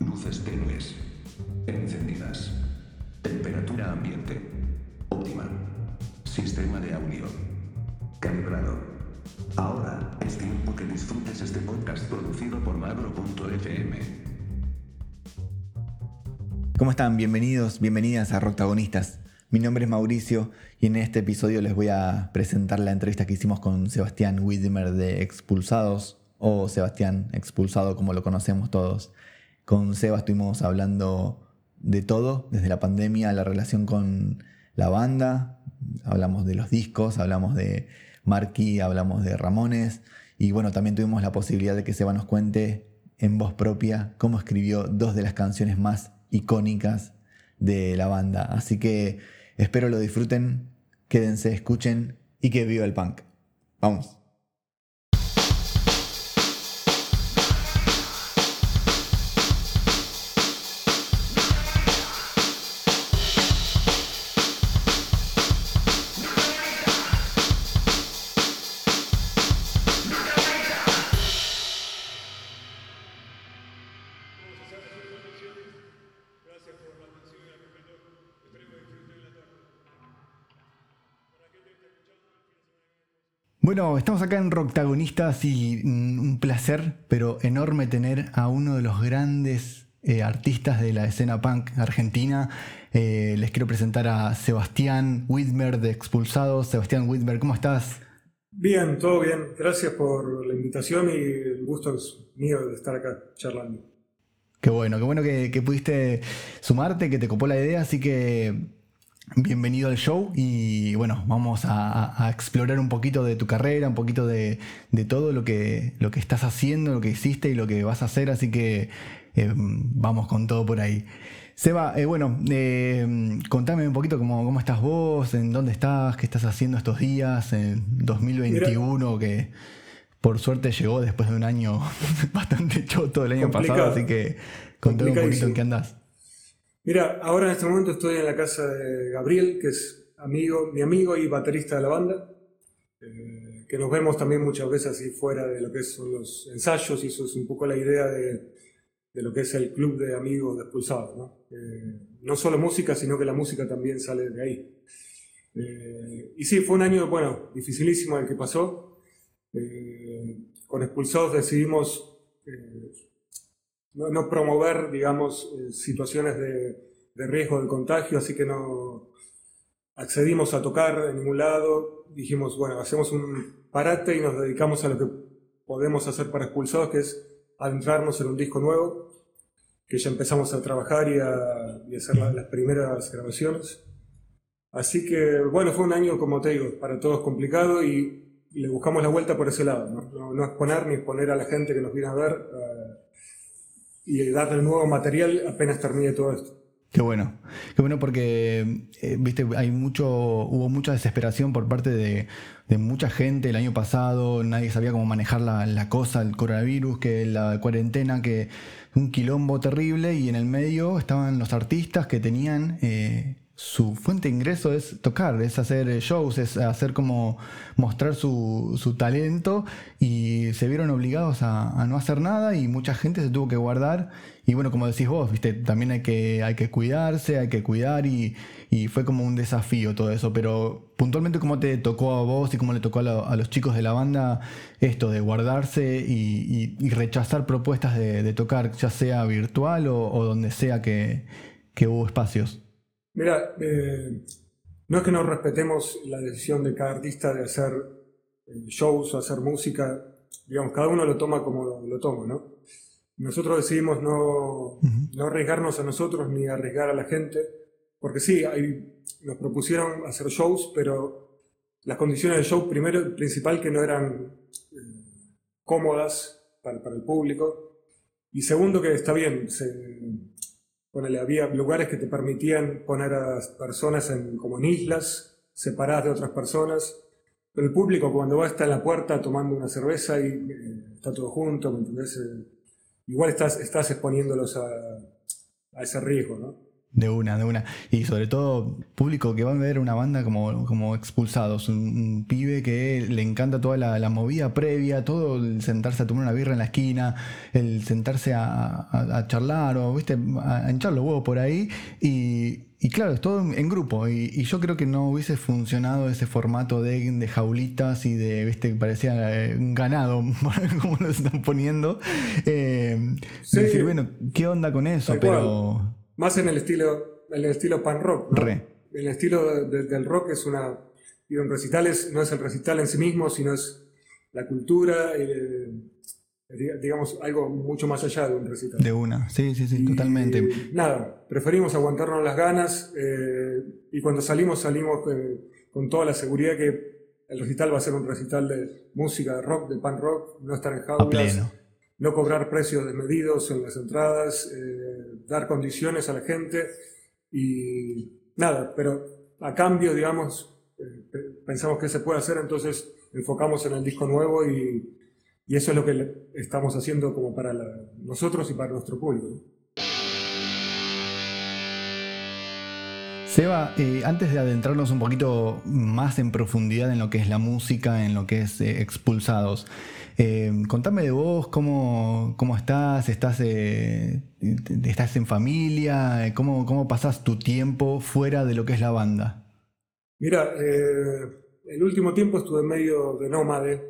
Luces tenues. Encendidas. Temperatura ambiente. Óptima. Sistema de audio. Calibrado. Ahora es tiempo que disfrutes este podcast producido por Magro.fm. ¿Cómo están? Bienvenidos, bienvenidas a Roctagonistas. Mi nombre es Mauricio y en este episodio les voy a presentar la entrevista que hicimos con Sebastián Widmer de Expulsados, o Sebastián Expulsado como lo conocemos todos. Con Seba estuvimos hablando de todo, desde la pandemia, la relación con la banda, hablamos de los discos, hablamos de Marky, hablamos de Ramones y bueno, también tuvimos la posibilidad de que Seba nos cuente en voz propia cómo escribió dos de las canciones más icónicas de la banda. Así que espero lo disfruten, quédense, escuchen y que viva el punk. Vamos. Bueno, estamos acá en Roctagonistas y un placer, pero enorme tener a uno de los grandes eh, artistas de la escena punk argentina. Eh, les quiero presentar a Sebastián Widmer de Expulsados. Sebastián Widmer, ¿cómo estás? Bien, todo bien. Gracias por la invitación y el gusto es mío de estar acá charlando. Qué bueno, qué bueno que, que pudiste sumarte, que te copó la idea, así que Bienvenido al show y bueno, vamos a, explorar un poquito de tu carrera, un poquito de, todo lo que, lo que estás haciendo, lo que hiciste y lo que vas a hacer, así que eh, vamos con todo por ahí. Seba, eh, bueno, eh, contame un poquito cómo, cómo, estás vos, en dónde estás, qué estás haciendo estos días, en 2021, que por suerte llegó después de un año bastante choto el año pasado, así que contame un poquito en qué andás. Mira, ahora en este momento estoy en la casa de Gabriel, que es amigo, mi amigo y baterista de la banda, eh, que nos vemos también muchas veces así fuera de lo que son los ensayos, y eso es un poco la idea de, lo que es el club de amigos de expulsados. ¿no? Eh, no solo música, sino que la música también sale de ahí. Eh, y sí, fue un año, bueno, dificilísimo el que pasó. con expulsados decidimos no, promover, digamos, eh, situaciones de, riesgo de contagio, así que no accedimos a tocar en ningún lado. Dijimos, bueno, hacemos un parate y nos dedicamos a lo que podemos hacer para expulsados, que es adentrarnos en un disco nuevo, que ya empezamos a trabajar y a, hacer las primeras grabaciones. Así que, bueno, fue un año, como te digo, para todos complicado y, le buscamos la vuelta por ese lado, ¿no? Exponer ni exponer a la gente que nos viene a ver. Y darle nuevo material apenas termine todo esto. Qué bueno, qué bueno porque, eh, viste, hay mucho, hubo mucha desesperación por parte de, mucha gente el año pasado, nadie sabía cómo manejar la, cosa, el coronavirus, que la cuarentena, que un quilombo terrible. Y en el medio estaban los artistas que tenían eh, su fuente de ingreso es tocar, es hacer eh, shows, es hacer como mostrar su, su talento y se vieron obligados a, no hacer nada y mucha gente se tuvo que guardar y bueno, como decís vos, viste, también hay que, hay que cuidarse, hay que cuidar y, fue como un desafío todo eso, pero puntualmente cómo te tocó a vos y cómo le tocó a, los chicos de la banda esto de guardarse y, rechazar propuestas de, tocar, ya sea virtual o, donde sea que, que hubo espacios. Mira, eh, no es que no respetemos la decisión de cada artista de hacer eh, shows o hacer música, digamos, cada uno lo toma como lo, toma, ¿no? Nosotros decidimos no, no, arriesgarnos a nosotros ni arriesgar a la gente, porque sí, nos propusieron hacer shows, pero las condiciones del show, primero, principal, que no eran eh, cómodas para, para, el público, y segundo, que está bien, se, había lugares que te permitían poner a personas en, como en islas, separadas de otras personas, pero el público cuando va está en la puerta tomando una cerveza y eh, está todo junto, ¿me entendés? Eh, igual estás, estás exponiéndolos a, ese riesgo, ¿no? De una, de una. Y sobre todo, público que va a ver una banda como, como Expulsados, un, pibe que le encanta toda la, movida previa, todo el sentarse a tomar una birra en la esquina, el sentarse a, charlar o, viste, a, hinchar los huevos por ahí. Y, claro, es todo en, grupo. Y, yo creo que no hubiese funcionado ese formato de, de jaulitas y de, viste, parecía eh, un ganado, como lo están poniendo. Eh, decir, bueno, ¿qué onda con eso? Pero. Más en el estilo, en el estilo pan rock. ¿no? El estilo del rock es una. Y en recitales no es el recital en sí mismo, sino es la cultura, eh, digamos, algo mucho más allá de un recital. De una, sí, sí, sí, totalmente. Nada, preferimos aguantarnos las ganas eh, y cuando salimos, salimos eh, con toda la seguridad que el recital va a ser un recital de música, de rock, de pan rock, no estar en jaulas no cobrar precios desmedidos en las entradas, eh, dar condiciones a la gente y nada, pero a cambio, digamos, eh, pensamos que se puede hacer, entonces enfocamos en el disco nuevo y, eso es lo que estamos haciendo como para nosotros y para nuestro público. Seba, eh, antes de adentrarnos un poquito más en profundidad en lo que es la música, en lo que es Expulsados, eh, contame de vos, cómo, cómo estás, estás, eh, estás en familia, cómo, cómo pasás tu tiempo fuera de lo que es la banda. Mira, eh, el último tiempo estuve medio de nómade,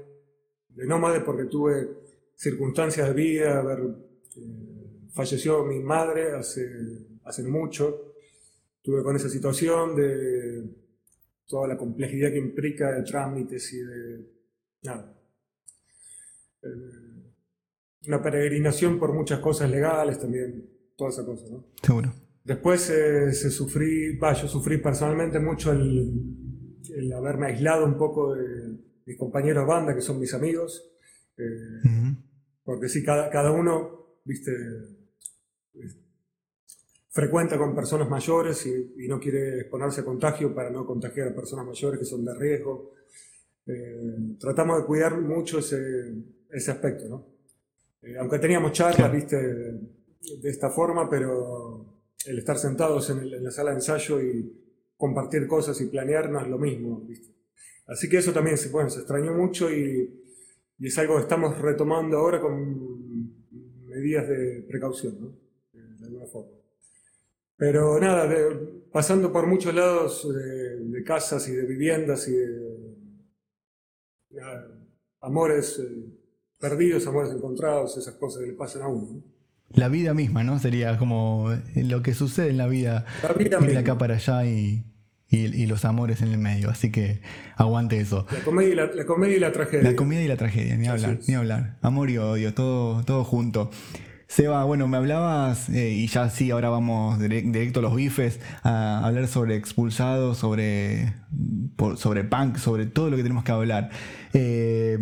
de nómade porque tuve circunstancias de vida, falleció mi madre hace, hace mucho, estuve con esa situación de toda la complejidad que implica de trámites y de... Nada, eh, una peregrinación por muchas cosas legales también, toda esa cosa, ¿no? Seguro. Después eh, se sufrí, yo sufrí personalmente mucho el, haberme aislado un poco de mis compañeros de banda, que son mis amigos, eh, porque sí, cada, cada uno, viste, frecuenta con personas mayores y, no quiere exponerse a contagio para no contagiar a personas mayores que son de riesgo. tratamos de cuidar mucho ese, ese aspecto, ¿no? Eh, aunque teníamos charlas, viste, de, esta forma, pero el estar sentados en, la sala de ensayo y compartir cosas y planear no es lo mismo, ¿viste? Así que eso también se, bueno, se extrañó mucho y, es algo que estamos retomando ahora con medidas de precaución, ¿no? De alguna forma. Pero nada, pasando por muchos lados de, casas y de viviendas y de amores eh, perdidos, amores encontrados, esas cosas que le pasan a uno. La vida misma, ¿no? Sería como lo que sucede en la vida. La vida de acá para allá y, los amores en el medio. Así que aguante eso. La comedia y la, comedia y la tragedia. La comedia y la tragedia, ni hablar, ni hablar. Amor y odio, todo, todo junto. Seba, bueno, me hablabas, eh, y ya sí, ahora vamos directo a los bifes, a hablar sobre expulsados, sobre, sobre punk, sobre todo lo que tenemos que hablar. Eh,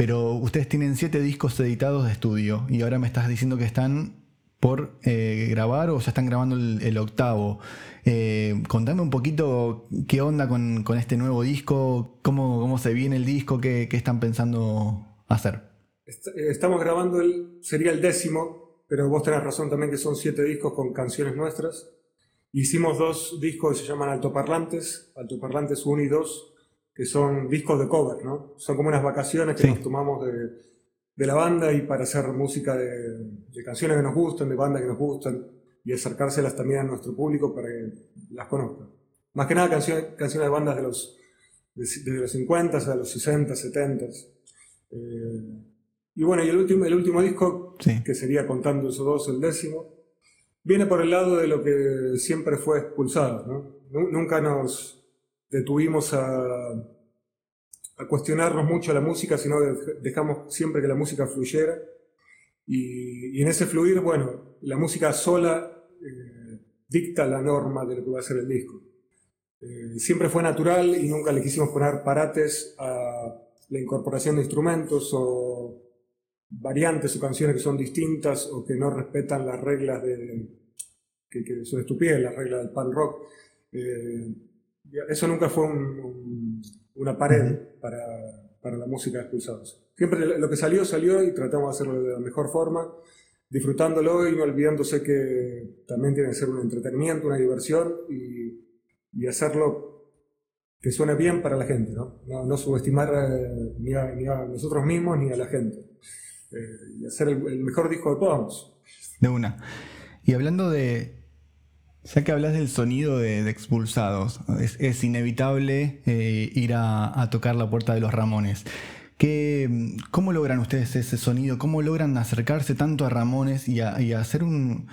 pero ustedes tienen siete discos editados de estudio y ahora me estás diciendo que están por eh, grabar o ya están grabando el, octavo. Eh, contame un poquito qué onda con, este nuevo disco, cómo, cómo, se viene el disco, qué, están pensando hacer. Estamos grabando, el, sería el décimo, pero vos tenés razón también que son siete discos con canciones nuestras. Hicimos dos discos que se llaman Altoparlantes, Altoparlantes 1 y 2, que son discos de cover, ¿no? Son como unas vacaciones que nos tomamos de, de, la banda y para hacer música de, de, canciones que nos gustan, de bandas que nos gustan y acercárselas también a nuestro público para que las conozcan. Más que nada canciones, canciones de bandas de los, de, los 50 a los 60, 70. Eh, y bueno, y el último, el último disco, que sería contando esos dos, el décimo, viene por el lado de lo que siempre fue expulsado. ¿no? Nunca nos, detuvimos a, a cuestionarnos mucho la música, sino dejamos siempre que la música fluyera. Y, en ese fluir, bueno, la música sola eh, dicta la norma de lo que va a ser el disco. Eh, siempre fue natural y nunca le quisimos poner parates a la incorporación de instrumentos o variantes o canciones que son distintas o que no respetan las reglas de, que, son estúpidas, las reglas del pan rock. Eh, eso nunca fue una pared para, la música de expulsados. Siempre lo que salió, salió y tratamos de hacerlo de la mejor forma. disfrutándolo y no olvidándose que también tiene que ser un entretenimiento, una diversión y, y hacerlo que suene bien para la gente, ¿no? No, subestimar eh, ni, a, nosotros mismos ni a la gente. Eh, y hacer el, mejor disco que podamos. De una. Y hablando de. Ya que hablas del sonido de, expulsados, es, inevitable eh, ir a, tocar la puerta de los Ramones. ¿Qué, ¿Cómo logran ustedes ese sonido? ¿Cómo logran acercarse tanto a Ramones y a hacer un,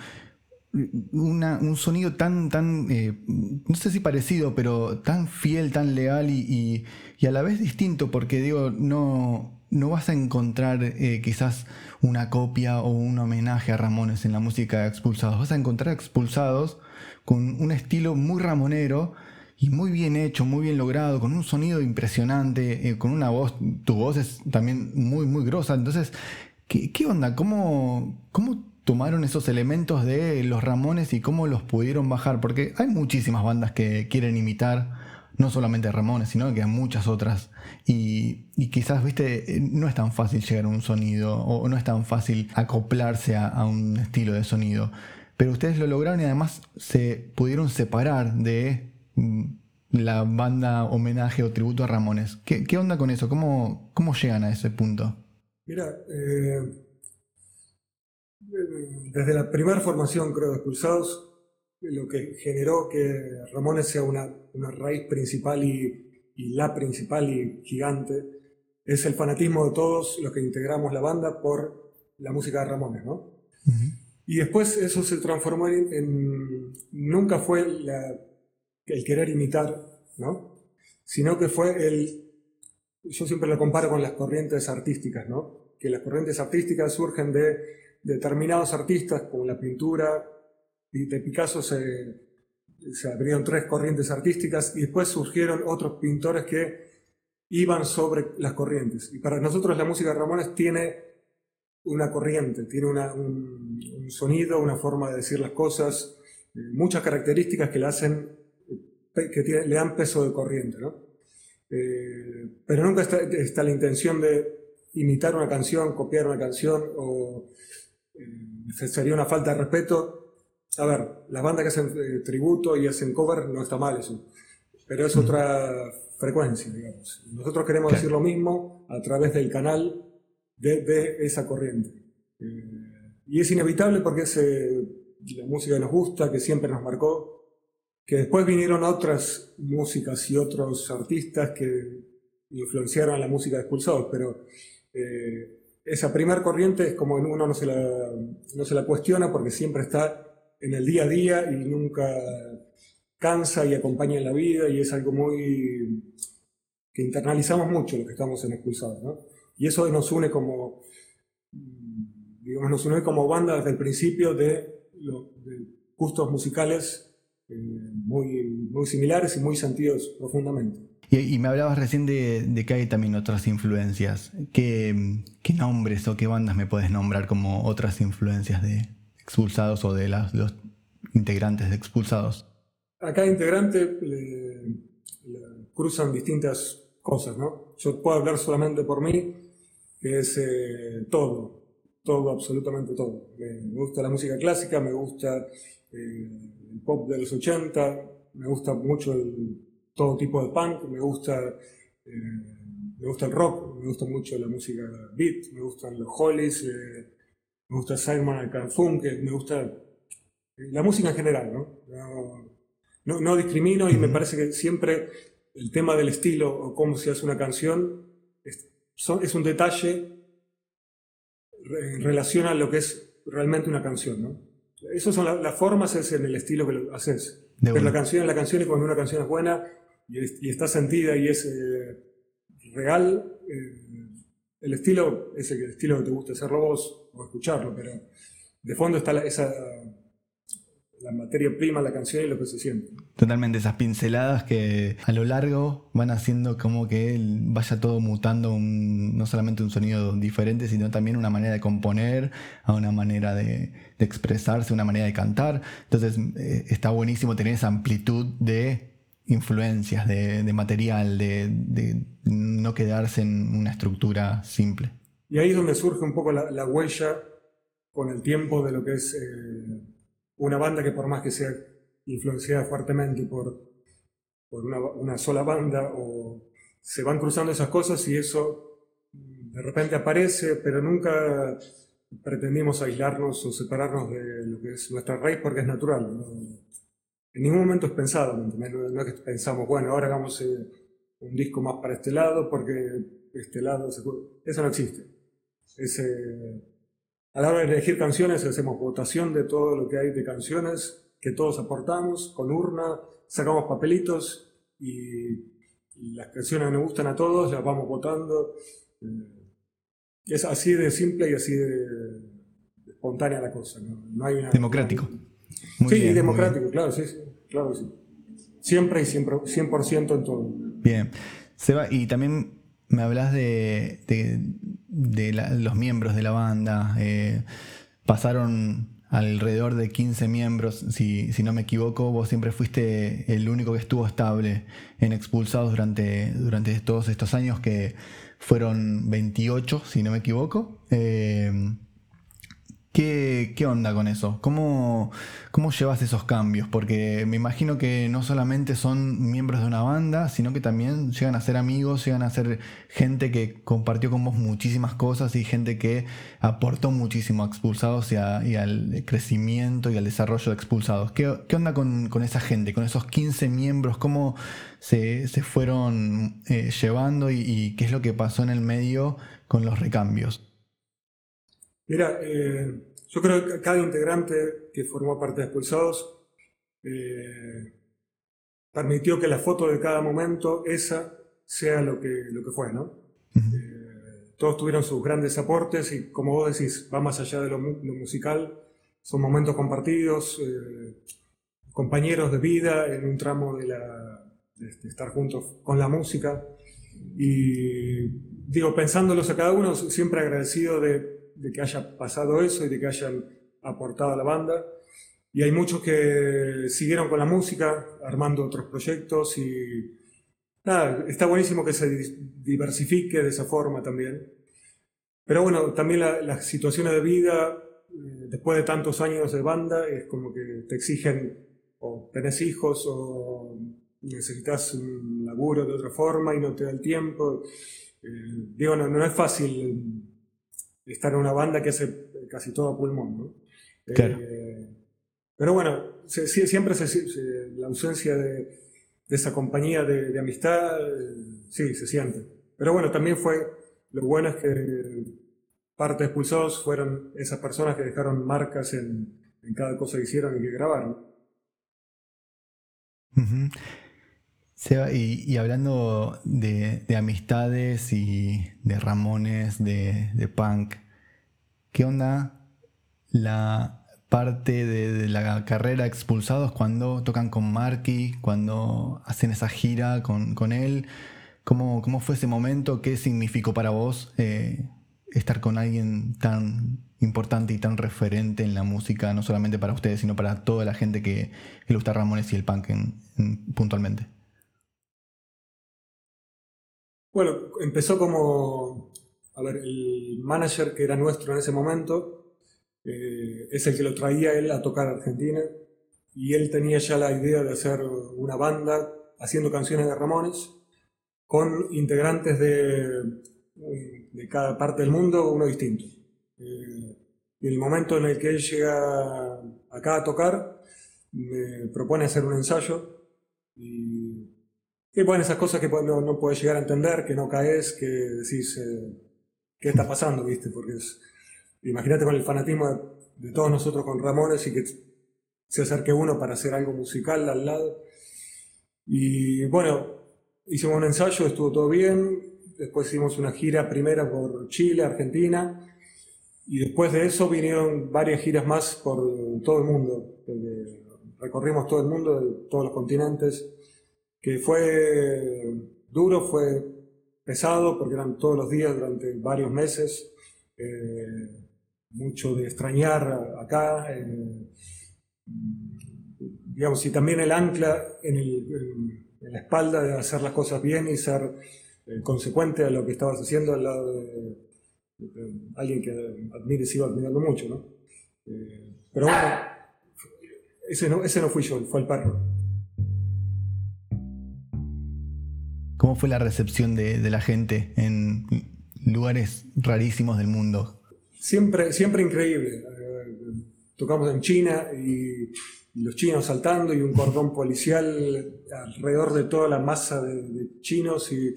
sonido tan, tan, eh, no sé si parecido, pero tan fiel, tan leal y, a la vez distinto, porque digo, no, no vas a encontrar eh, quizás una copia o un homenaje a Ramones en la música de Expulsados, vas a encontrar Expulsados con un estilo muy ramonero y muy bien hecho, muy bien logrado, con un sonido impresionante, eh, con una voz, tu voz es también muy, muy grosa, entonces, ¿qué, qué onda? ¿Cómo, ¿Cómo tomaron esos elementos de los Ramones y cómo los pudieron bajar, porque hay muchísimas bandas que quieren imitar, no solamente Ramones, sino que hay muchas otras, y, quizás, viste, no es tan fácil llegar a un sonido, o no es tan fácil acoplarse a, un estilo de sonido, pero ustedes lo lograron y además se pudieron separar de mm, la banda homenaje o tributo a Ramones. ¿Qué, onda con eso? ¿Cómo, ¿Cómo llegan a ese punto? Mira, eh desde la primera formación, creo, de Expulsados, lo que generó que Ramones sea una, raíz principal y, la principal y gigante, es el fanatismo de todos los que integramos la banda por la música de Ramones, ¿no? Y después eso se transformó en, nunca fue el querer imitar, ¿no? Sino que fue el, yo siempre lo comparo con las corrientes artísticas, ¿no? Que las corrientes artísticas surgen de determinados artistas, como la pintura, de Picasso se, se abrieron tres corrientes artísticas y después surgieron otros pintores que iban sobre las corrientes. Y para nosotros la música de Ramones tiene una corriente, tiene un, sonido, una forma de decir las cosas, eh, muchas características que le hacen, que le dan peso de corriente, ¿no? Eh, pero nunca está, está, la intención de imitar una canción, copiar una canción o eh, sería una falta de respeto. A ver, las bandas que hacen eh, tributo y hacen cover no está mal eso, pero es otra frecuencia, digamos. Nosotros queremos decir lo mismo a través del canal de, esa corriente. Eh, y es inevitable porque es la música que nos gusta, que siempre nos marcó, que después vinieron otras músicas y otros artistas que influenciaron la música de Expulsados, pero esa primera corriente es como uno no se, la, no se la cuestiona porque siempre está en el día a día y nunca cansa y acompaña en la vida y es algo muy que internalizamos mucho lo que estamos en expulsados, ¿no? Y eso nos une como, digamos, nos une como banda desde el principio de, gustos musicales eh, muy, muy similares y muy sentidos profundamente. Y, me hablabas recién de, que hay también otras influencias. ¿Qué, nombres o qué bandas me puedes nombrar como otras influencias de expulsados o de los integrantes de expulsados? A cada integrante cruzan distintas cosas, ¿no? Yo puedo hablar solamente por mí, que es eh, todo, todo, absolutamente todo. Me, gusta la música clásica, me gusta eh, el pop de los 80, me gusta mucho el todo tipo de punk, me gusta, eh, me gusta el rock, me gusta mucho la música beat, me gustan los Hollies, me gusta Simon Garfunkel, me gusta la música en general, ¿no? No, no, discrimino y me parece que siempre el tema del estilo o cómo se hace una canción es, es un detalle en relación a lo que es realmente una canción, ¿no? Esas son las formas, es en el estilo que lo haces. Pero la canción es la canción y cuando una canción es buena, y, está sentida y es eh, real, eh, el estilo es el estilo que te gusta hacerlo vos o escucharlo, pero de fondo está la, esa, la materia prima, la canción y lo que se siente. Totalmente, esas pinceladas que a lo largo van haciendo como que vaya todo mutando no solamente un sonido diferente, sino también una manera de componer, a una manera de, expresarse, una manera de cantar. Entonces eh, está buenísimo tener esa amplitud de influencias de, material, de, no quedarse en una estructura simple. Y ahí es donde surge un poco la, huella con el tiempo de lo que es eh, una banda que por más que sea influenciada fuertemente por, por una, una, sola banda, o se van cruzando esas cosas y eso de repente aparece, pero nunca pretendimos aislarnos o separarnos de lo que es nuestra raíz porque es natural. En ningún momento es pensado, no, es que pensamos, bueno, ahora hagamos eh, un disco más para este lado porque este lado... Eso no existe. Eh, a la hora de elegir canciones hacemos votación de todo lo que hay de canciones que todos aportamos con urna, sacamos papelitos y, las canciones que nos gustan a todos las vamos votando. Eh, es así de simple y así de, espontánea la cosa. No, hay democrático. Sí, democrático, claro, sí, claro, sí. Siempre y siempre, 100% en todo. Bien. Seba, y también me hablas de, de, los miembros de la banda. Eh, pasaron alrededor de 15 miembros, si, si, no me equivoco. Vos siempre fuiste el único que estuvo estable en expulsados durante, durante todos estos años, que fueron 28, si no me equivoco. Eh, ¿Qué, onda con eso? ¿Cómo, ¿Cómo llevas esos cambios? Porque me imagino que no solamente son miembros de una banda, sino que también llegan a ser amigos, llegan a ser gente que compartió con vos muchísimas cosas y gente que aportó muchísimo a Expulsados y, al crecimiento y al desarrollo de Expulsados. ¿Qué, onda con, esa gente, con esos 15 miembros? ¿Cómo se, fueron eh, llevando y qué es lo que pasó en el medio con los recambios? Mira, eh, yo creo que cada integrante que formó parte de Expulsados eh, permitió que la foto de cada momento, esa, sea lo que, lo que fue, ¿no? Eh, todos tuvieron sus grandes aportes y, como vos decís, va más allá de lo, musical, son momentos compartidos, compañeros de vida en un tramo de, la, de estar juntos con la música. Y digo, pensándolos a cada uno, siempre agradecido de de que haya pasado eso y de que hayan aportado a la banda. Y hay muchos que siguieron con la música, armando otros proyectos y está buenísimo que se diversifique de esa forma también. Pero bueno, también las situaciones de vida, eh, después de tantos años de banda, es como que te exigen o tenés hijos o necesitas un laburo de otra forma y no te da el tiempo. Eh, digo, no, no es fácil estar en una banda que hace casi todo a pulmón. ¿no? Eh, pero bueno, siempre la ausencia de, esa compañía de, amistad, eh, sí, se siente. Pero bueno, también fue, lo bueno es que parte de expulsados fueron esas personas que dejaron marcas en, cada cosa que hicieron y que grabaron. Y, hablando de, amistades y de Ramones, de, punk, ¿qué onda la parte de, la carrera expulsados cuando tocan con Marky, cuando hacen esa gira con, él? ¿Cómo, ¿Cómo, fue ese momento? ¿Qué significó para vos eh, estar con alguien tan importante y tan referente en la música, no solamente para ustedes, sino para toda la gente que, le gusta Ramones y el punk puntualmente? Bueno, empezó como, a ver, el manager que era nuestro en ese momento eh, es el que lo traía él a tocar a Argentina y él tenía ya la idea de hacer una banda haciendo canciones de Ramones con integrantes de, de cada parte del mundo, uno distinto. Eh, y el momento en el que él llega acá a tocar, me propone hacer un ensayo y y bueno, esas cosas que no, no puedes llegar a entender, que no caes, que decís, eh, ¿qué está pasando? ¿Viste? Porque imagínate con el fanatismo de, todos nosotros con Ramones y que se acerque uno para hacer algo musical al lado. Y bueno, hicimos un ensayo, estuvo todo bien. Después hicimos una gira primera por Chile, Argentina. Y después de eso vinieron varias giras más por todo el mundo. Recorrimos todo el mundo, todos los continentes que fue duro, fue pesado, porque eran todos los días durante varios meses, eh, mucho de extrañar acá, eh, digamos, y también el ancla en, la espalda de hacer las cosas bien y ser eh, consecuente a lo que estabas haciendo al lado alguien que admire, sigo admirando mucho, ¿no? pero bueno, ese no, ese no fui yo, fue el perro. ¿Cómo fue la recepción de, de la gente en lugares rarísimos del mundo? Siempre, siempre increíble. tocamos en China y los chinos saltando y un cordón policial alrededor de toda la masa de, chinos y,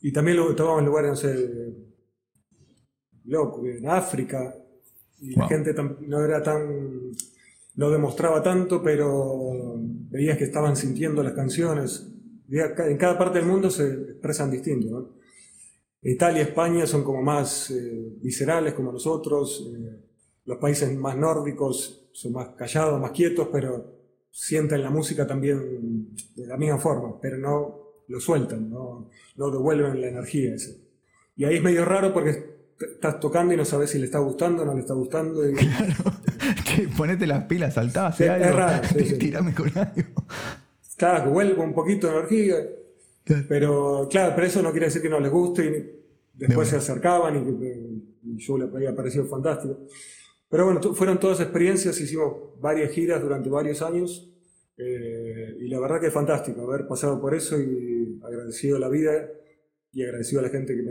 y, también lo tocamos en lugares, no sé, loco, en África y la gente no era tan, no demostraba tanto, pero veías que estaban sintiendo las canciones. En cada parte del mundo se expresan distinto. ¿no? Italia y España son como más eh, viscerales como nosotros. Eh, los países más nórdicos son más callados, más quietos, pero sienten la música también de la misma forma, pero no lo sueltan, no, no devuelven la energía. Esa. Y ahí es medio raro porque estás tocando y no sabes si le está gustando o no le está gustando. Claro, ponete las pilas, saltá, hace algo, es raro, tirame con algo. Claro, que vuelva un poquito de energía, pero claro, pero eso no quiere decir que no les guste y después se acercaban y, yo le había parecido fantástico. Pero bueno, fueron todas experiencias, hicimos varias giras durante varios años eh, y la verdad que es fantástico haber pasado por eso y agradecido a la vida y agradecido a la gente que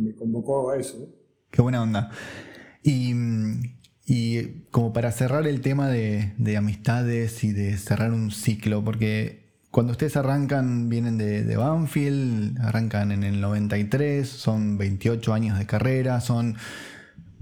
me, convocó a eso. Qué buena onda. Y, como para cerrar el tema de, amistades y de cerrar un ciclo, porque cuando ustedes arrancan, vienen de, de, Banfield, arrancan en el 93, son 28 años de carrera, son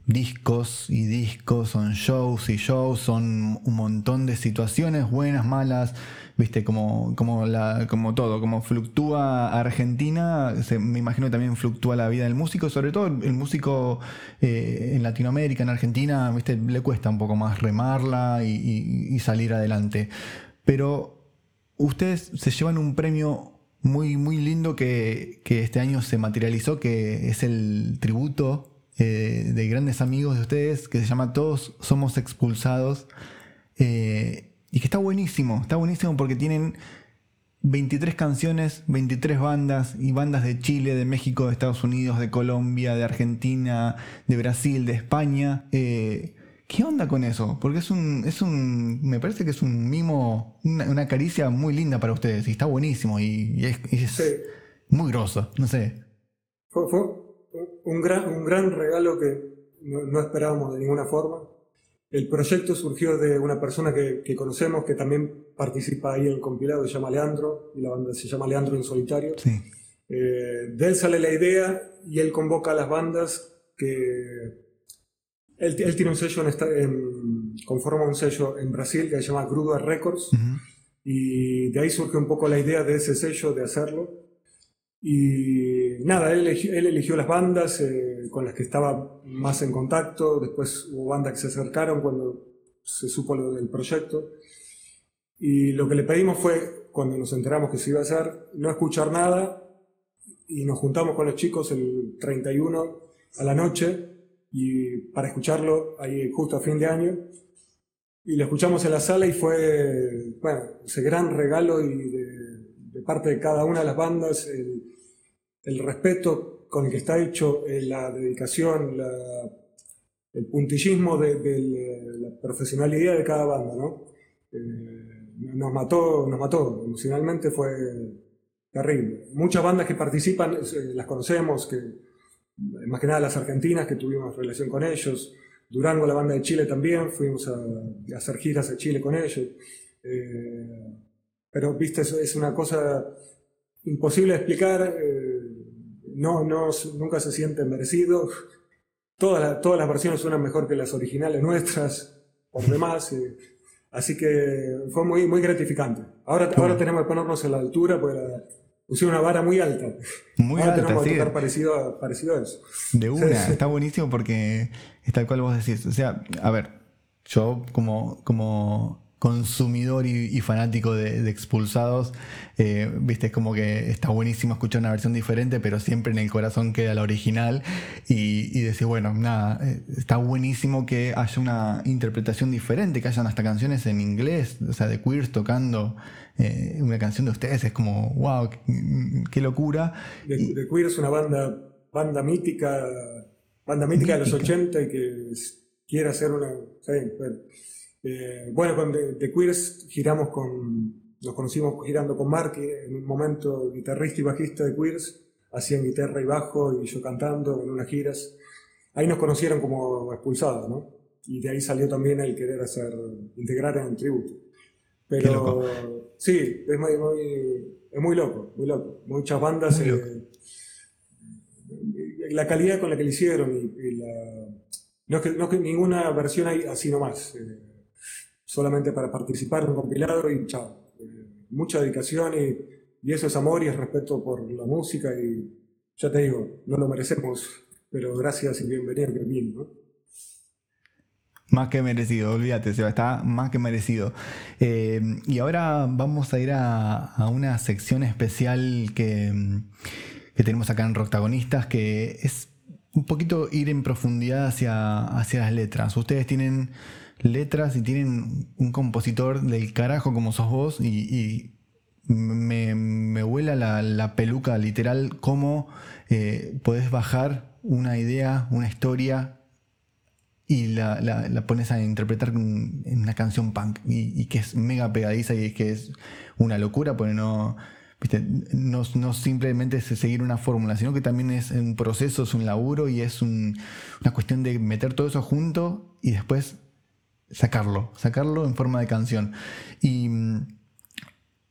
discos y discos, son shows y shows, son un montón de situaciones buenas, malas, viste, como, como, todo, como fluctúa Argentina, me imagino que también fluctúa la vida del músico, sobre todo el, músico eh, en Latinoamérica, en Argentina, viste, le cuesta un poco más remarla y, salir adelante. Pero ustedes se llevan un premio muy, muy lindo que este año se materializó, que es el tributo eh, de grandes amigos de ustedes que se llama Todos Somos Expulsados. Eh, y que está buenísimo, está buenísimo porque tienen 23 canciones, 23 bandas y bandas de Chile, de México, de Estados Unidos, de Colombia, de Argentina, de Brasil, de España. Eh, ¿Qué onda con eso? Porque es un, es un, me parece que es un mimo, una, caricia muy linda para ustedes y está buenísimo y, es, muy grosso, no sé. Fue, un gran, un gran regalo que no, esperábamos de ninguna forma. El proyecto surgió de una persona que, que, conocemos que también participa ahí en el compilado, se llama Leandro, y la banda se llama Leandro en Solitario. Eh, de él sale la idea y él convoca a las bandas que... Él, él tiene un sello, en, conforma un sello en Brasil que se llama Gruda Records, y de ahí surge un poco la idea de ese sello de hacerlo. Y nada, él eligió, las bandas eh, con las que estaba más en contacto, después hubo bandas que se acercaron cuando se supo lo del proyecto. Y lo que le pedimos fue, cuando nos enteramos que se iba a hacer, no escuchar nada y nos juntamos con los chicos el 31 a la noche y para escucharlo ahí justo a fin de año. Y lo escuchamos en la sala y fue, bueno, ese gran regalo parte de cada una de las bandas, el respeto con el que está hecho, eh, la dedicación, el puntillismo de, la profesionalidad de cada banda, ¿no? Eh, nos mató, nos mató, emocionalmente fue terrible. Muchas bandas que participan eh, las conocemos, que, más que nada las argentinas que tuvimos relación con ellos, Durango, la banda de Chile también, fuimos a, hacer giras a Chile con ellos. Pero, viste, es, es una cosa imposible de explicar no, no, nunca se siente merecido. Todas, todas las versiones suenan mejor que las originales nuestras, por demás. Eh, así que fue muy, muy gratificante. Ahora, ahora tenemos que ponernos a la altura, porque pusieron una vara muy alta. Muy ahora alta, tenemos que tocar parecido a, parecido a eso. De una, está buenísimo porque es tal cual vos decís. O sea, a ver, yo como, como consumidor y, fanático de, expulsados, eh, viste, es como que está buenísimo escuchar una versión diferente, pero siempre en el corazón queda la original. Y, decir, bueno, nada, eh, está buenísimo que haya una interpretación diferente, que hayan hasta canciones en inglés, o sea, de queers tocando eh, una canción de ustedes, es como, wow, qué, locura. The, Queers es una banda, banda mítica banda mítica de los 80 y que quiere hacer una... Eh, bueno, con The, Queers giramos con... Nos conocimos girando con Marky, en un momento guitarrista y bajista de Queers, hacían guitarra y bajo y yo cantando en unas giras. Ahí nos conocieron como expulsados, ¿no? Y de ahí salió también el querer hacer, integrar en el tributo. Pero sí, es muy, es muy loco, muy loco. Muchas bandas, eh, la calidad con la que lo hicieron y, la, no, es que, no que ninguna versión hay así nomás, eh, solamente para participar en un compilado y chao. Eh, mucha dedicación y, eso es amor y es respeto por la música y ya te digo, no lo merecemos, pero gracias y bienvenido, bien, ¿no? Más que merecido, olvídate, Seba, está más que merecido. Eh, y ahora vamos a ir a, una sección especial que, tenemos acá en Roctagonistas, que es un poquito ir en profundidad hacia, hacia las letras. Ustedes tienen letras y tienen un compositor del carajo como sos vos y, me, me, vuela la, peluca literal cómo eh, podés bajar una idea, una historia y la, la, pones a interpretar en una canción punk y, que es mega pegadiza y que es una locura porque no, no, no, simplemente es seguir una fórmula, sino que también es un proceso, es un laburo y es una cuestión de meter todo eso junto y después sacarlo, sacarlo en forma de canción. Y,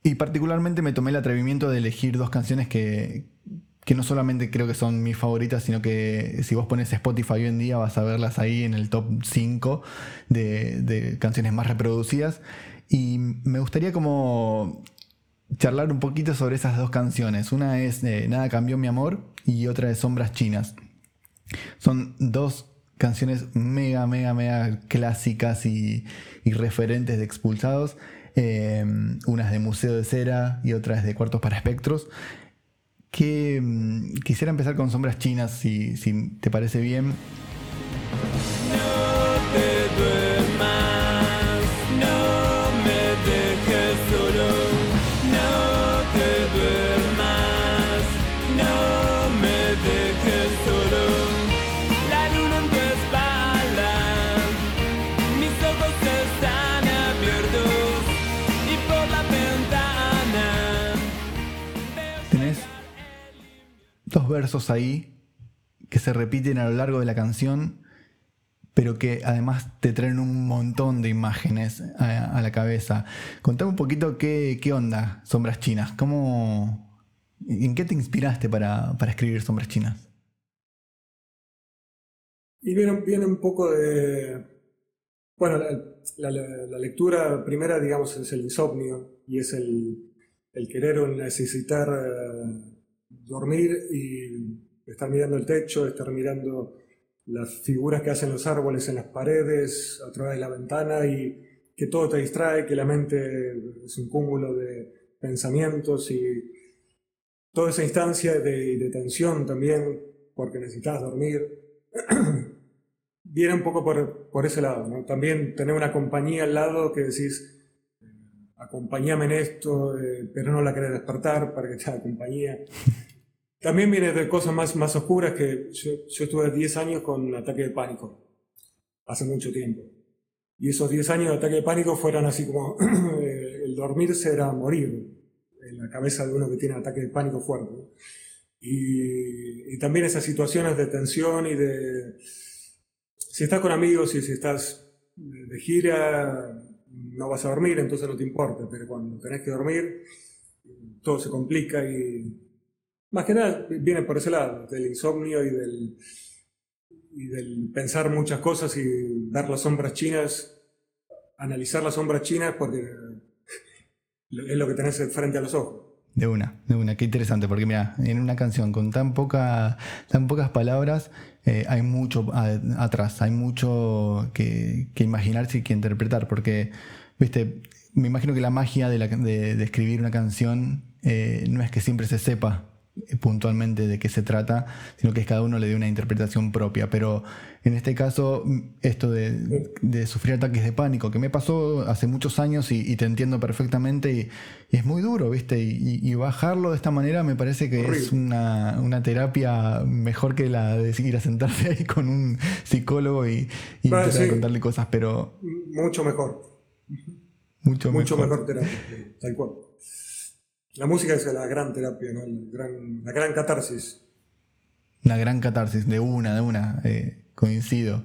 y particularmente me tomé el atrevimiento de elegir dos canciones que, que no solamente creo que son mis favoritas, sino que si vos pones Spotify hoy en día vas a verlas ahí en el top 5 de, canciones más reproducidas. Y me gustaría como charlar un poquito sobre esas dos canciones. Una es eh, Nada cambió mi amor y otra es Sombras Chinas. Son dos canciones mega, mega, mega clásicas y, referentes de expulsados. Eh, una es de Museo de Cera y otra es de Cuartos para Espectros que mm, quisiera empezar con sombras chinas, si, si te parece bien. Versos ahí que se repiten a lo largo de la canción, pero que además te traen un montón de imágenes a, la cabeza. Contame un poquito qué, qué, onda Sombras Chinas, cómo, ¿en qué te inspiraste para, escribir Sombras Chinas? Y viene, viene un poco de... Bueno, la, lectura primera, digamos, es el insomnio y es el, el querer o necesitar... Eh, dormir y estar mirando el techo, estar mirando las figuras que hacen los árboles en las paredes, a través de la ventana y que todo te distrae, que la mente es un cúmulo de pensamientos y toda esa instancia de, tensión también, porque necesitas dormir, viene un poco por, ese lado. También tener una compañía al lado que decís, acompáñame en esto, eh, pero no la querés despertar para que te haga compañía. También viene de cosas más, más oscuras que yo, estuve 10 años con ataque de pánico, hace mucho tiempo. Y esos 10 años de ataque de pánico fueron así como el dormirse era morir en la cabeza de uno que tiene ataque de pánico fuerte. Y, también esas situaciones de tensión y de... Si estás con amigos y si estás de gira, no vas a dormir, entonces no te importa, pero cuando tenés que dormir, todo se complica y más que nada viene por ese lado, del insomnio y del, y del pensar muchas cosas y dar las sombras chinas, analizar las sombras chinas porque es lo que tenés frente a los ojos. De una, de una, qué interesante, porque mira, en una canción con tan, poca, tan pocas palabras eh, hay mucho atrás, hay mucho que, imaginarse y que interpretar, porque, viste, me imagino que la magia de, escribir una canción eh, no es que siempre se sepa puntualmente de qué se trata, sino que cada uno le dé una interpretación propia. Pero en este caso, esto de, sufrir ataques de pánico, que me pasó hace muchos años y, te entiendo perfectamente, y, es muy duro, ¿viste? Y, bajarlo de esta manera me parece que es una, terapia mejor que la de ir a sentarse ahí con un psicólogo y, contarle cosas, pero... Mucho mejor. Mucho, Mucho mejor terapia, tal cual. La música es la gran terapia, ¿no? la gran catarsis. Una gran catarsis, de una, de una, eh, coincido.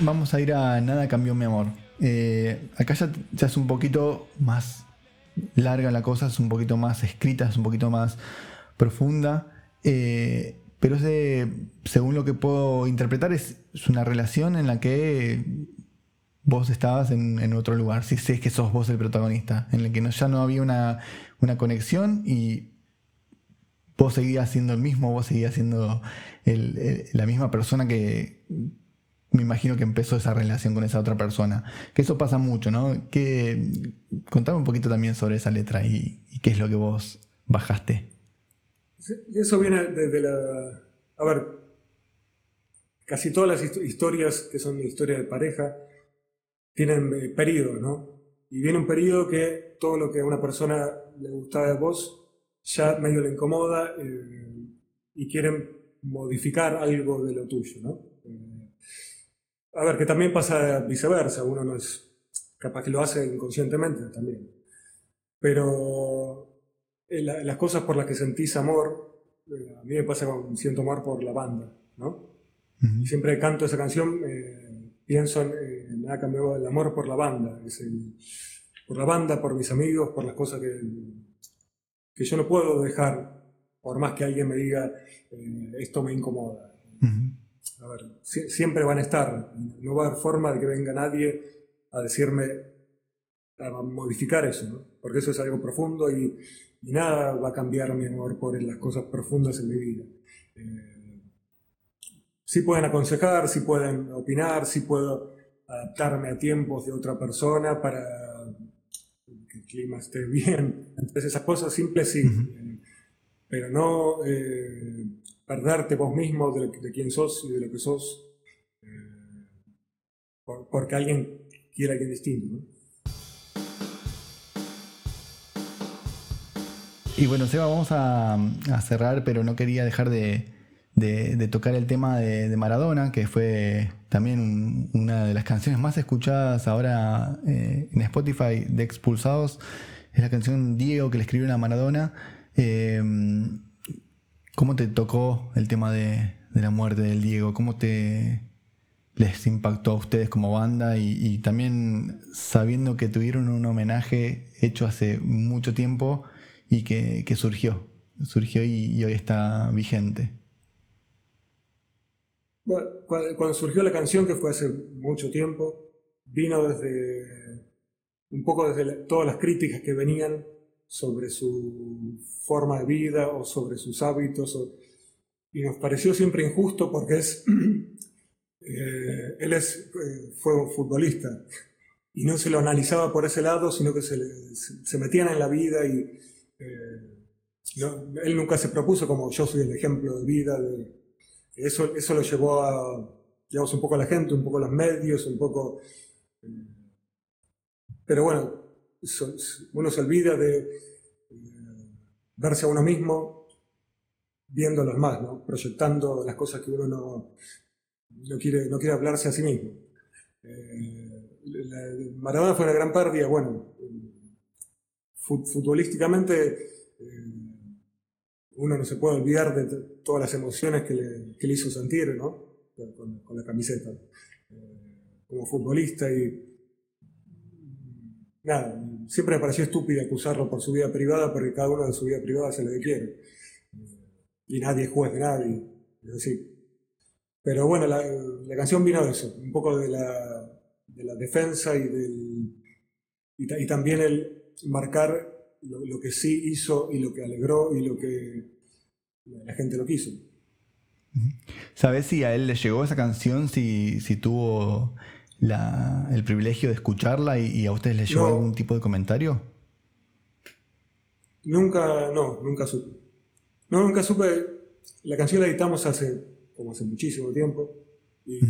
Vamos a ir a Nada cambió mi amor. Eh, acá ya, es un poquito más larga la cosa, es un poquito más escrita, es un poquito más profunda. Eh, pero es según lo que puedo interpretar, es, una relación en la que vos estabas en, otro lugar. Si sí, es que sos vos el protagonista, en el que ya no había una, conexión y vos seguías siendo el mismo, vos seguías siendo la misma persona que, me imagino que empezó esa relación con esa otra persona. Que eso pasa mucho, ¿no? Que, contame un poquito también sobre esa letra y, qué es lo que vos bajaste. eso viene desde la... A ver, casi todas las historias que son historias de pareja tienen eh, periodos, ¿no? Y viene un periodo que todo lo que a una persona le gustaba de vos ya medio le incomoda eh, y quieren modificar algo de lo tuyo, ¿no? A ver, que también pasa viceversa, uno no es capaz que lo hace inconscientemente también. Pero eh, las cosas por las que sentís amor, eh, a mí me pasa con siento amor por la banda, ¿no? Y siempre canto esa canción, eh, pienso en, nada cambiado el amor por la banda, es por la banda, por mis amigos, por las cosas que, que yo no puedo dejar, por más que alguien me diga, esto me incomoda a ver, siempre van a estar. No va a haber forma de que venga nadie a decirme, a modificar eso, ¿no? porque eso es algo profundo y, nada va a cambiar mi amor por las cosas profundas en mi vida. Eh, sí pueden aconsejar, sí pueden opinar, sí puedo adaptarme a tiempos de otra persona para que el clima esté bien. Entonces esas cosas simples sí, eh, pero no... Eh, perderte vos mismo de, quién sos y de lo que sos, eh, porque alguien quiere a alguien distinto. Y bueno, Seba, vamos a, cerrar, pero no quería dejar de, tocar el tema de, Maradona, que fue también una de las canciones más escuchadas ahora eh, en Spotify de Expulsados. Es la canción Diego que le escribió a Maradona. Eh, ¿Cómo te tocó el tema de, la muerte del Diego? ¿Cómo te les impactó a ustedes como banda? Y, también sabiendo que tuvieron un homenaje hecho hace mucho tiempo y que, surgió, surgió y, hoy está vigente. Bueno, cuando surgió la canción, que fue hace mucho tiempo, vino desde un poco desde todas las críticas que venían sobre su forma de vida o sobre sus hábitos. y nos pareció siempre injusto porque es, eh, él es, eh, fue futbolista y no se lo analizaba por ese lado, sino que se, se metían en la vida y eh, él nunca se propuso como yo soy el ejemplo de vida. Eso, eso lo llevó a, digamos, un poco a la gente, un poco a los medios, un poco... pero bueno, uno se olvida de eh, verse a uno mismo viendo a los demás, ¿no? proyectando las cosas que uno no, no, quiere, no quiere hablarse a sí mismo. Eh, Maradona fue una gran pérdida, bueno, futbolísticamente eh, uno no se puede olvidar de todas las emociones que le, hizo sentir ¿no? con la camiseta como futbolista y nada, siempre me pareció estúpido acusarlo por su vida privada, porque cada uno de su vida privada se lo que quiere. Y nadie es juez de nadie. es así. Pero bueno, la, canción vino de eso, un poco de la, defensa y, del, y, también el marcar lo, que sí hizo y lo que alegró y lo que la gente lo quiso. ¿Sabes si a él le llegó esa canción, si, si tuvo el privilegio de escucharla y, a ustedes les llegó algún tipo de comentario? Nunca, no, nunca supe. No, nunca supe. La canción la editamos hace, como hace muchísimo tiempo. Y,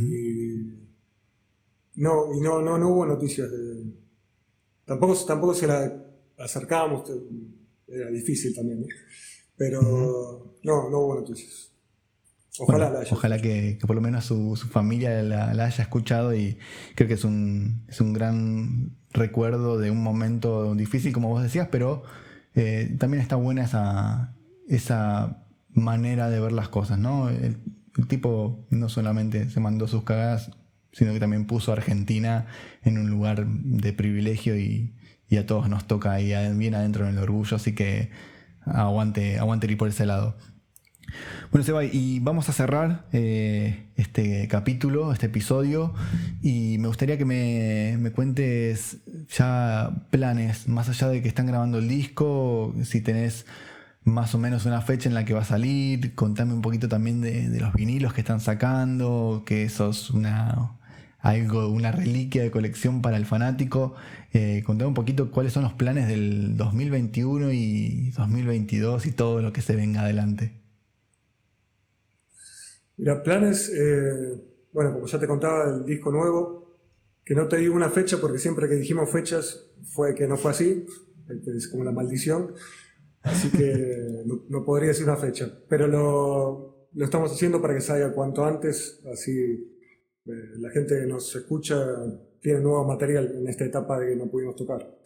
no, y no, no, no hubo noticias de. Tampoco, tampoco se la acercábamos, era difícil también, pero no, no hubo noticias. Ojalá, ojalá que, por lo menos su, familia la, haya escuchado y creo que es un, es un gran recuerdo de un momento difícil, como vos decías, pero eh, también está buena esa, esa manera de ver las cosas, ¿no? El, tipo no solamente se mandó sus cagadas, sino que también puso a Argentina en un lugar de privilegio y, a todos nos toca ahí bien adentro en el orgullo, así que aguante, aguante ir por ese lado. Bueno, Seba, y vamos a cerrar eh, este capítulo, este episodio, y me gustaría que me, cuentes ya planes, más allá de que están grabando el disco, si tenés más o menos una fecha en la que va a salir, contame un poquito también de, los vinilos que están sacando, que eso es una, algo, una reliquia de colección para el fanático. Eh, contame un poquito cuáles son los planes del 2021 y 2022 y todo lo que se venga adelante. Mira, planes, eh, bueno, como ya te contaba, el disco nuevo, que no te digo una fecha porque siempre que dijimos fechas fue que no fue así, es como la maldición, así que no, podría decir una fecha, pero lo, lo, estamos haciendo para que salga cuanto antes, así eh, la gente que nos escucha tiene nuevo material en esta etapa de que no pudimos tocar.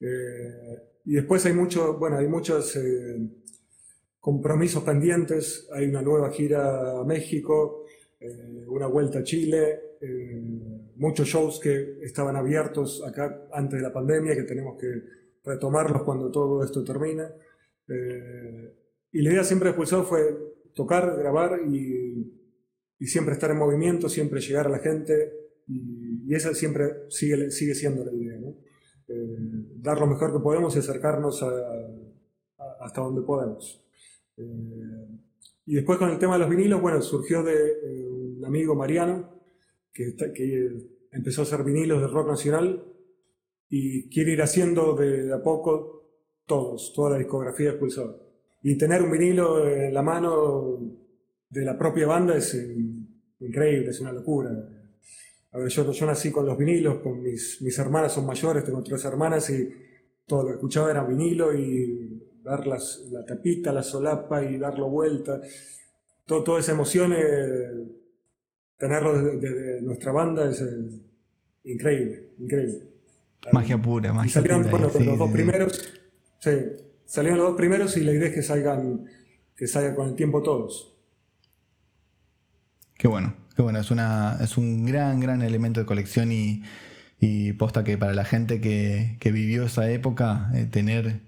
Eh, y después hay mucho, bueno, hay muchas compromisos pendientes, hay una nueva gira a México, eh, una vuelta a Chile, eh, muchos shows que estaban abiertos acá antes de la pandemia, que tenemos que retomarlos cuando todo esto termine. Eh, y la idea siempre de fue tocar, grabar y, siempre estar en movimiento, siempre llegar a la gente, y, esa siempre sigue, sigue siendo la idea, dar lo mejor que podemos y acercarnos hasta donde podemos. Eh, y después con el tema de los vinilos, bueno, surgió de eh, un amigo Mariano, que, que, empezó a hacer vinilos de rock nacional y quiere ir haciendo de, a poco todos, toda la discografía de Expulsor. Y tener un vinilo en la mano de la propia banda es increíble, es una locura. A ver, yo, yo nací con los vinilos, con mis, mis hermanas son mayores, tengo tres hermanas y todo lo que escuchaba era vinilo y dar la tapita, la solapa y darlo vuelta. Todo, toda esa emoción, eh, tenerlo desde, nuestra banda es eh, increíble, increíble. Magia pura, magia salieron, pura. los dos primeros, sí, salieron los dos primeros y la idea es que salgan, que salgan con el tiempo todos. Qué bueno, qué bueno, es, una, es un gran, gran elemento de colección y, posta que para la gente que, vivió esa época, eh, tener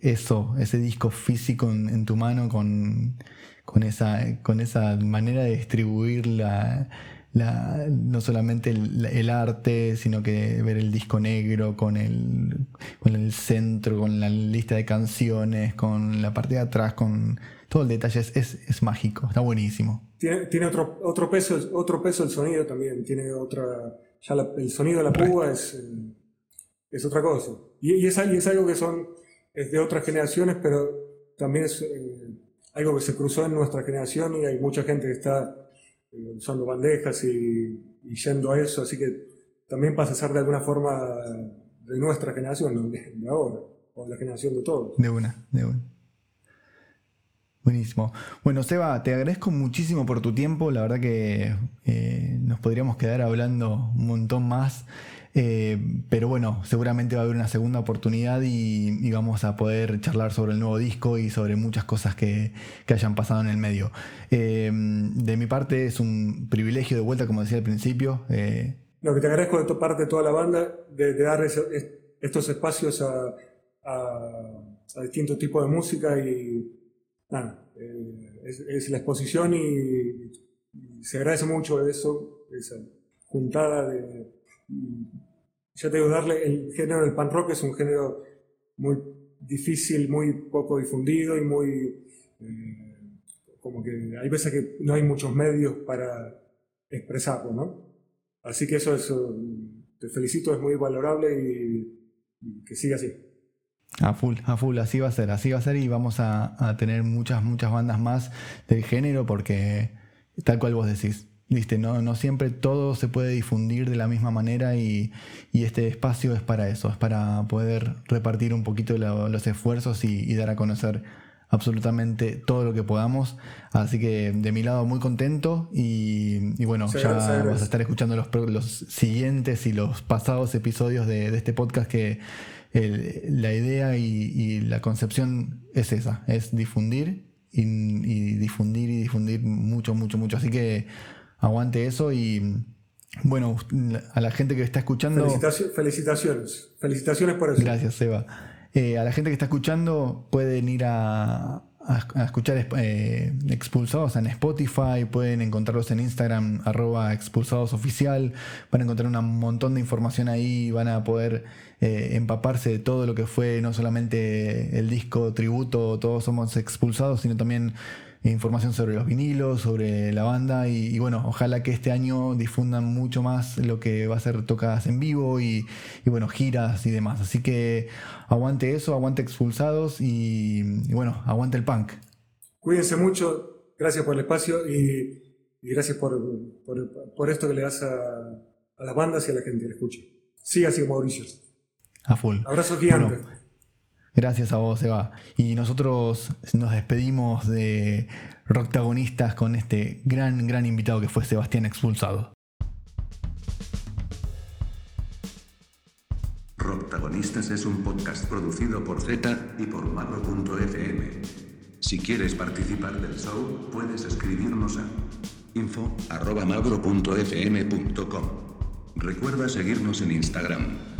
eso, ese disco físico en, tu mano con, con, esa, con esa manera de distribuir la, no solamente el, arte, sino que ver el disco negro con el, con el centro, con la lista de canciones, con la parte de atrás, con todo el detalle, es, es, mágico, está buenísimo. Tiene, tiene, otro, otro, peso, otro peso el sonido también, tiene otra, ya el sonido de la púa es, eh, es otra cosa. Y, y, es, y es algo que son es de otras generaciones, pero también es eh, algo que se cruzó en nuestra generación y hay mucha gente que está eh, usando bandejas y, yendo a eso, así que también pasa a ser de alguna forma de nuestra generación, de, ahora, o de la generación de todos. De una, de una. Buenísimo. Bueno, Seba, te agradezco muchísimo por tu tiempo. La verdad que eh, nos podríamos quedar hablando un montón más. Eh, pero bueno, seguramente va a haber una segunda oportunidad y, vamos a poder charlar sobre el nuevo disco y sobre muchas cosas que, hayan pasado en el medio. Eh, de mi parte es un privilegio de vuelta, como decía al principio. Eh. Lo que te agradezco de tu parte, toda la banda, de, dar estos espacios a, distintos tipos de música y nada, es, la exposición y, se agradece mucho eso, esa juntada de... Ya te digo, darle el género del pan rock es un género muy difícil, muy poco difundido y muy... Eh, como que hay veces que no hay muchos medios para expresarlo, ¿no? Así que eso es, te felicito, es muy valorable y, que siga así. A full, a full, así va a ser, así va a ser y vamos a, tener muchas, muchas bandas más del género porque tal cual vos decís, ¿viste? No, no siempre todo se puede difundir de la misma manera y, este espacio es para eso, es para poder repartir un poquito los esfuerzos y dar a conocer absolutamente todo lo que podamos. Así que de mi lado muy contento y, bueno, ya vas a estar escuchando los, los, siguientes y los pasados episodios de, este podcast que la idea y, la concepción es esa, es difundir y, difundir y difundir mucho, mucho, mucho. Así que aguante eso y... Bueno, a la gente que está escuchando. felicitaciones. Felicitaciones por eso. Gracias, Seba. Eh, a la gente que está escuchando pueden ir a, escuchar eh, Expulsados en Spotify, pueden encontrarlos en Instagram, arroba expulsadosoficial, van a encontrar un montón de información ahí, van a poder eh, empaparse de todo lo que fue no solamente el disco tributo Todos Somos Expulsados, sino también información sobre los vinilos, sobre la banda y, bueno, ojalá que este año difundan mucho más lo que va a ser tocadas en vivo y, bueno, giras y demás. Así que aguante eso, aguante expulsados y, bueno, aguante el punk. Cuídense mucho, gracias por el espacio y, gracias por, por, esto que le das a, las bandas y a la gente que le escucha. Siga así, Mauricio. A full. Abrazo gigante. Gracias a vos, Eva. Y nosotros nos despedimos de Rocktagonistas con este gran, gran invitado que fue Sebastián Expulsado. Rocktagonistas es un podcast producido por Z y por Magro.fm. Si quieres participar del show, puedes escribirnos a info.magro.fm.com. Recuerda seguirnos en Instagram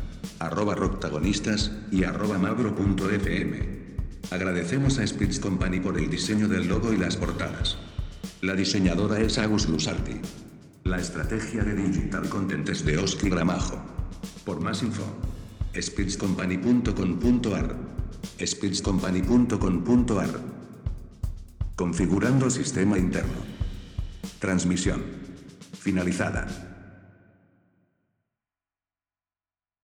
arroba rocktagonistas y arroba magro.fm. Agradecemos a Spitz Company por el diseño del logo y las portadas. La diseñadora es Agus Lusarti. La estrategia de Digital Content es de Oski Gramajo. Por más info, spitzcompany.com.ar spitzcompany.com.ar Configurando sistema interno. Transmisión. Finalizada.